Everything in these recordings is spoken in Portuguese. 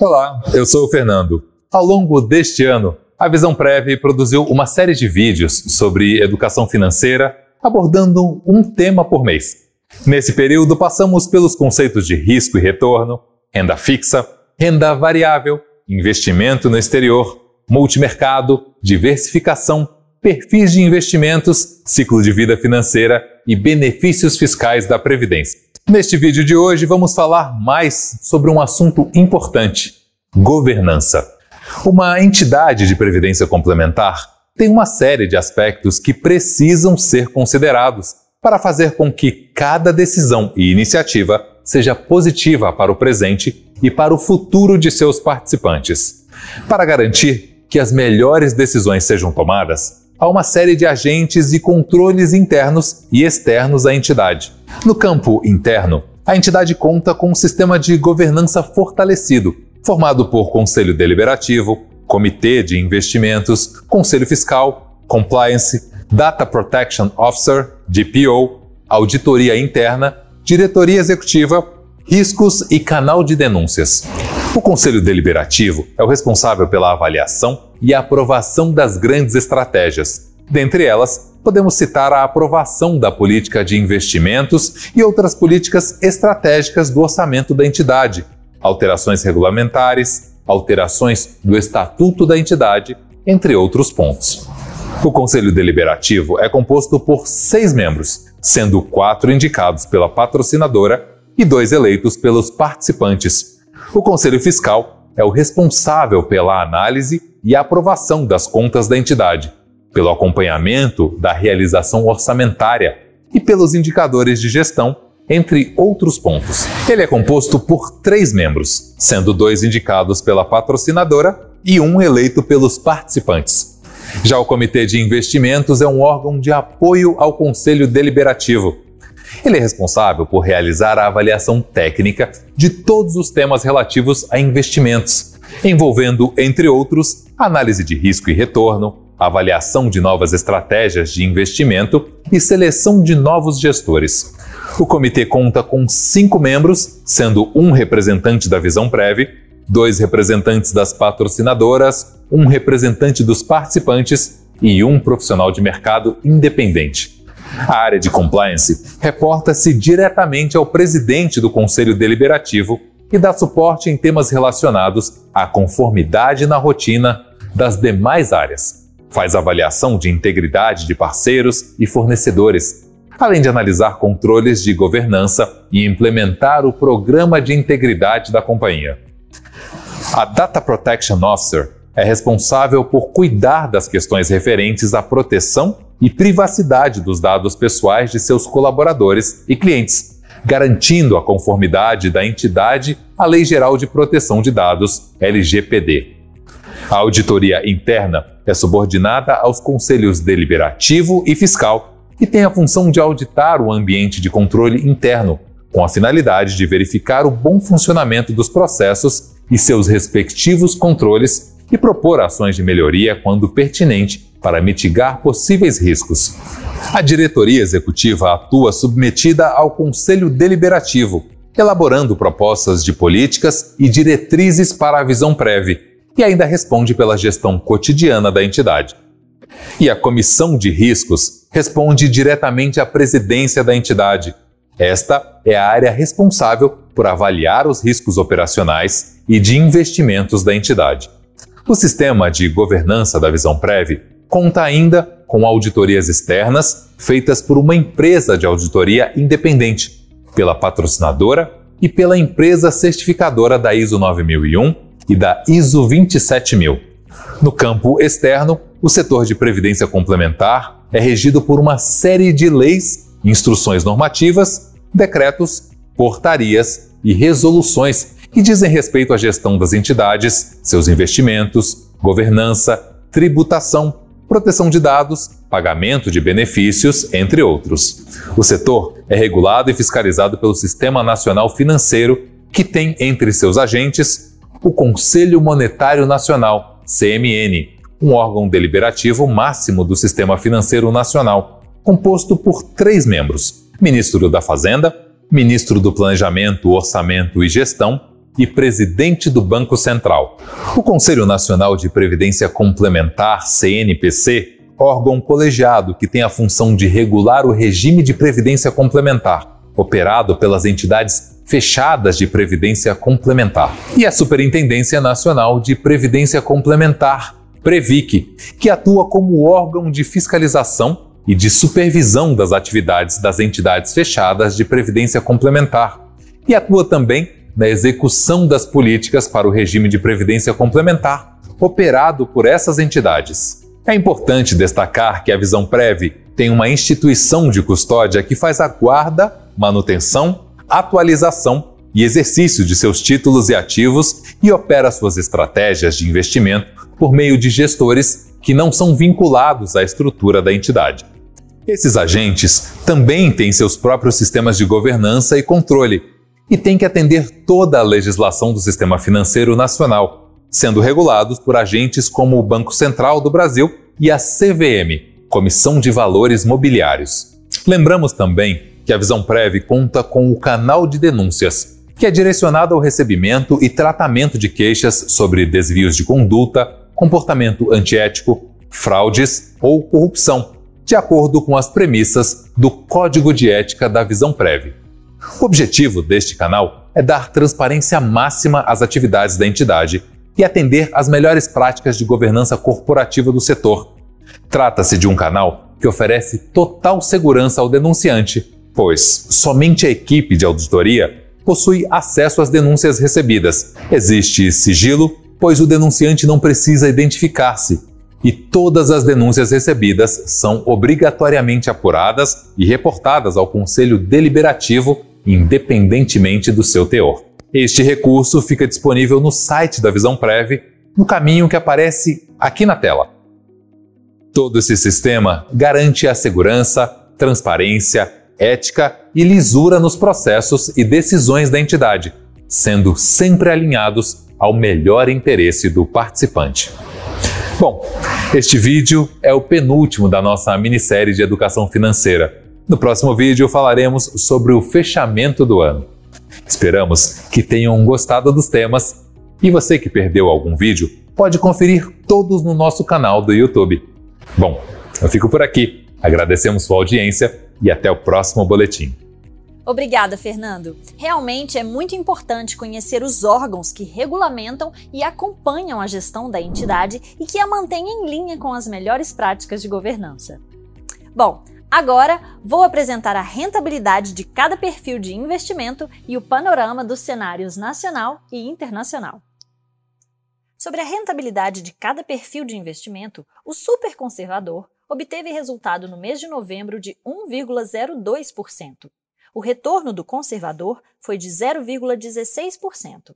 Olá, eu sou o Fernando. Ao longo deste ano, a Visão Prev produziu uma série de vídeos sobre educação financeira, abordando um tema por mês. Nesse período, passamos pelos conceitos de risco e retorno, renda fixa, renda variável, investimento no exterior, multimercado, diversificação, perfis de investimentos, ciclo de vida financeira e benefícios fiscais da Previdência. Neste vídeo de hoje, vamos falar mais sobre um assunto importante: governança. Uma entidade de previdência complementar tem uma série de aspectos que precisam ser considerados para fazer com que cada decisão e iniciativa seja positiva para o presente e para o futuro de seus participantes. Para garantir que as melhores decisões sejam tomadas, há uma série de agentes e controles internos e externos à entidade. No campo interno, a entidade conta com um sistema de governança fortalecido, formado por Conselho Deliberativo, Comitê de Investimentos, Conselho Fiscal, Compliance, Data Protection Officer, DPO, Auditoria Interna, Diretoria Executiva, Riscos e Canal de Denúncias. O Conselho Deliberativo é o responsável pela avaliação e aprovação das grandes estratégias. Dentre elas, podemos citar a aprovação da política de investimentos e outras políticas estratégicas do orçamento da entidade, alterações regulamentares, alterações do estatuto da entidade, entre outros pontos. O Conselho Deliberativo é composto por seis membros, sendo quatro indicados pela patrocinadora e dois eleitos pelos participantes, o Conselho Fiscal é o responsável pela análise e aprovação das contas da entidade, pelo acompanhamento da realização orçamentária e pelos indicadores de gestão, entre outros pontos. Ele é composto por três membros, sendo dois indicados pela patrocinadora e um eleito pelos participantes. Já o Comitê de Investimentos é um órgão de apoio ao Conselho Deliberativo ele é responsável por realizar a avaliação técnica de todos os temas relativos a investimentos, envolvendo, entre outros, análise de risco e retorno, avaliação de novas estratégias de investimento e seleção de novos gestores. O comitê conta com cinco membros, sendo um representante da Visão Prev, dois representantes das patrocinadoras, um representante dos participantes e um profissional de mercado independente. A área de compliance reporta-se diretamente ao presidente do Conselho Deliberativo e dá suporte em temas relacionados à conformidade na rotina das demais áreas. Faz avaliação de integridade de parceiros e fornecedores, além de analisar controles de governança e implementar o programa de integridade da companhia. A Data Protection Officer é responsável por cuidar das questões referentes à proteção e privacidade dos dados pessoais de seus colaboradores e clientes, garantindo a conformidade da entidade à Lei Geral de Proteção de Dados, LGPD. A auditoria interna é subordinada aos conselhos deliberativo e fiscal e tem a função de auditar o ambiente de controle interno, com a finalidade de verificar o bom funcionamento dos processos e seus respectivos controles e propor ações de melhoria quando pertinente para mitigar possíveis riscos. A diretoria executiva atua submetida ao Conselho Deliberativo, elaborando propostas de políticas e diretrizes para a visão prévia, e ainda responde pela gestão cotidiana da entidade. E a Comissão de Riscos responde diretamente à presidência da entidade. Esta é a área responsável por avaliar os riscos operacionais e de investimentos da entidade. O sistema de governança da Visão Prev conta ainda com auditorias externas feitas por uma empresa de auditoria independente, pela patrocinadora e pela empresa certificadora da ISO 9001 e da ISO 27000. No campo externo, o setor de previdência complementar é regido por uma série de leis, instruções normativas, decretos, portarias e resoluções que dizem respeito à gestão das entidades, seus investimentos, governança, tributação, proteção de dados, pagamento de benefícios, entre outros. O setor é regulado e fiscalizado pelo Sistema Nacional Financeiro, que tem entre seus agentes o Conselho Monetário Nacional, CMN, um órgão deliberativo máximo do Sistema Financeiro Nacional, composto por três membros: Ministro da Fazenda, Ministro do Planejamento, Orçamento e Gestão e presidente do Banco Central. O Conselho Nacional de Previdência Complementar, CNPC, órgão colegiado que tem a função de regular o regime de previdência complementar, operado pelas entidades fechadas de previdência complementar, e a Superintendência Nacional de Previdência Complementar, Previc, que atua como órgão de fiscalização e de supervisão das atividades das entidades fechadas de previdência complementar, e atua também na execução das políticas para o regime de previdência complementar operado por essas entidades. É importante destacar que a Visão Prev tem uma instituição de custódia que faz a guarda, manutenção, atualização e exercício de seus títulos e ativos e opera suas estratégias de investimento por meio de gestores que não são vinculados à estrutura da entidade. Esses agentes também têm seus próprios sistemas de governança e controle e têm que atender toda a legislação do sistema financeiro nacional sendo regulados por agentes como o Banco Central do Brasil e a CVM, Comissão de Valores Mobiliários. Lembramos também que a Visão Prev conta com o canal de denúncias, que é direcionado ao recebimento e tratamento de queixas sobre desvios de conduta, comportamento antiético, fraudes ou corrupção, de acordo com as premissas do Código de Ética da Visão Prev. O objetivo deste canal é dar transparência máxima às atividades da entidade e atender às melhores práticas de governança corporativa do setor. Trata-se de um canal que oferece total segurança ao denunciante, pois somente a equipe de auditoria possui acesso às denúncias recebidas. Existe sigilo, pois o denunciante não precisa identificar-se e todas as denúncias recebidas são obrigatoriamente apuradas e reportadas ao Conselho Deliberativo, independentemente do seu teor. Este recurso fica disponível no site da Visão Prev, no caminho que aparece aqui na tela. Todo esse sistema garante a segurança, transparência, ética e lisura nos processos e decisões da entidade, sendo sempre alinhados ao melhor interesse do participante. Bom, este vídeo é o penúltimo da nossa minissérie de educação financeira. No próximo vídeo falaremos sobre o fechamento do ano. Esperamos que tenham gostado dos temas e você que perdeu algum vídeo pode conferir todos no nosso canal do YouTube. Bom, eu fico por aqui. Agradecemos sua audiência e até o próximo boletim. Obrigada, Fernando. Realmente é muito importante conhecer os órgãos que regulamentam e acompanham a gestão da entidade e que a mantêm em linha com as melhores práticas de governança. Bom, Agora, vou apresentar a rentabilidade de cada perfil de investimento e o panorama dos cenários nacional e internacional. Sobre a rentabilidade de cada perfil de investimento, o superconservador obteve resultado no mês de novembro de 1,02%. O retorno do conservador foi de 0,16%.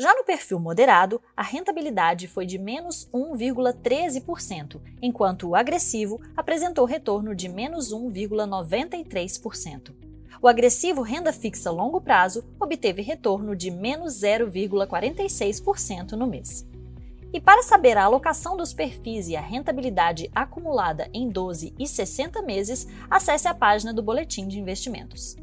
Já no perfil moderado, a rentabilidade foi de menos 1,13%, enquanto o agressivo apresentou retorno de menos 1,93%. O agressivo renda fixa longo prazo obteve retorno de menos 0,46% no mês. E para saber a alocação dos perfis e a rentabilidade acumulada em 12 e 60 meses, acesse a página do Boletim de Investimentos.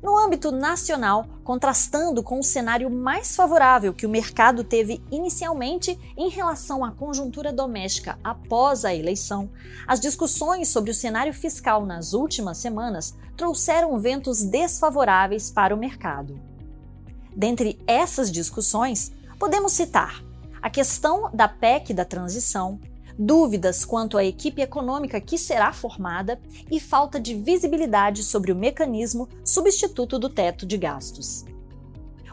No âmbito nacional, contrastando com o cenário mais favorável que o mercado teve inicialmente em relação à conjuntura doméstica após a eleição, as discussões sobre o cenário fiscal nas últimas semanas trouxeram ventos desfavoráveis para o mercado. Dentre essas discussões, podemos citar a questão da PEC da transição, dúvidas quanto à equipe econômica que será formada e falta de visibilidade sobre o mecanismo substituto do teto de gastos.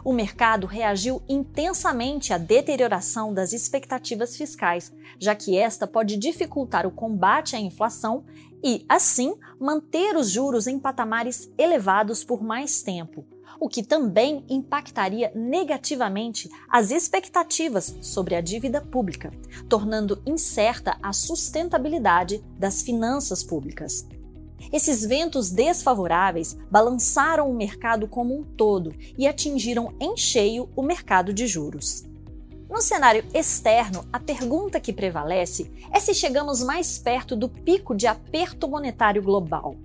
O mercado reagiu intensamente à deterioração das expectativas fiscais, já que esta pode dificultar o combate à inflação e, assim, manter os juros em patamares elevados por mais tempo, o que também impactaria negativamente as expectativas sobre a dívida pública, tornando incerta a sustentabilidade das finanças públicas. Esses ventos desfavoráveis balançaram o mercado como um todo e atingiram em cheio o mercado de juros. No cenário externo, a pergunta que prevalece é se chegamos mais perto do pico de aperto monetário global.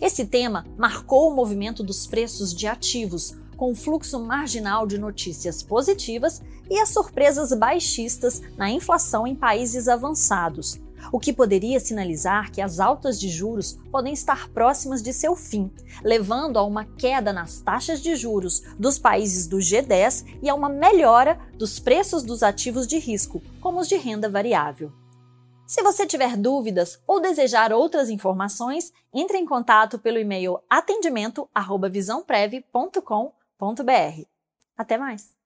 Esse tema marcou o movimento dos preços de ativos, com um fluxo marginal de notícias positivas e as surpresas baixistas na inflação em países avançados, o que poderia sinalizar que as altas de juros podem estar próximas de seu fim, levando a uma queda nas taxas de juros dos países do G10 e a uma melhora dos preços dos ativos de risco, como os de renda variável. Se você tiver dúvidas ou desejar outras informações, entre em contato pelo e-mail atendimento@visãoprev.com.br. Até mais!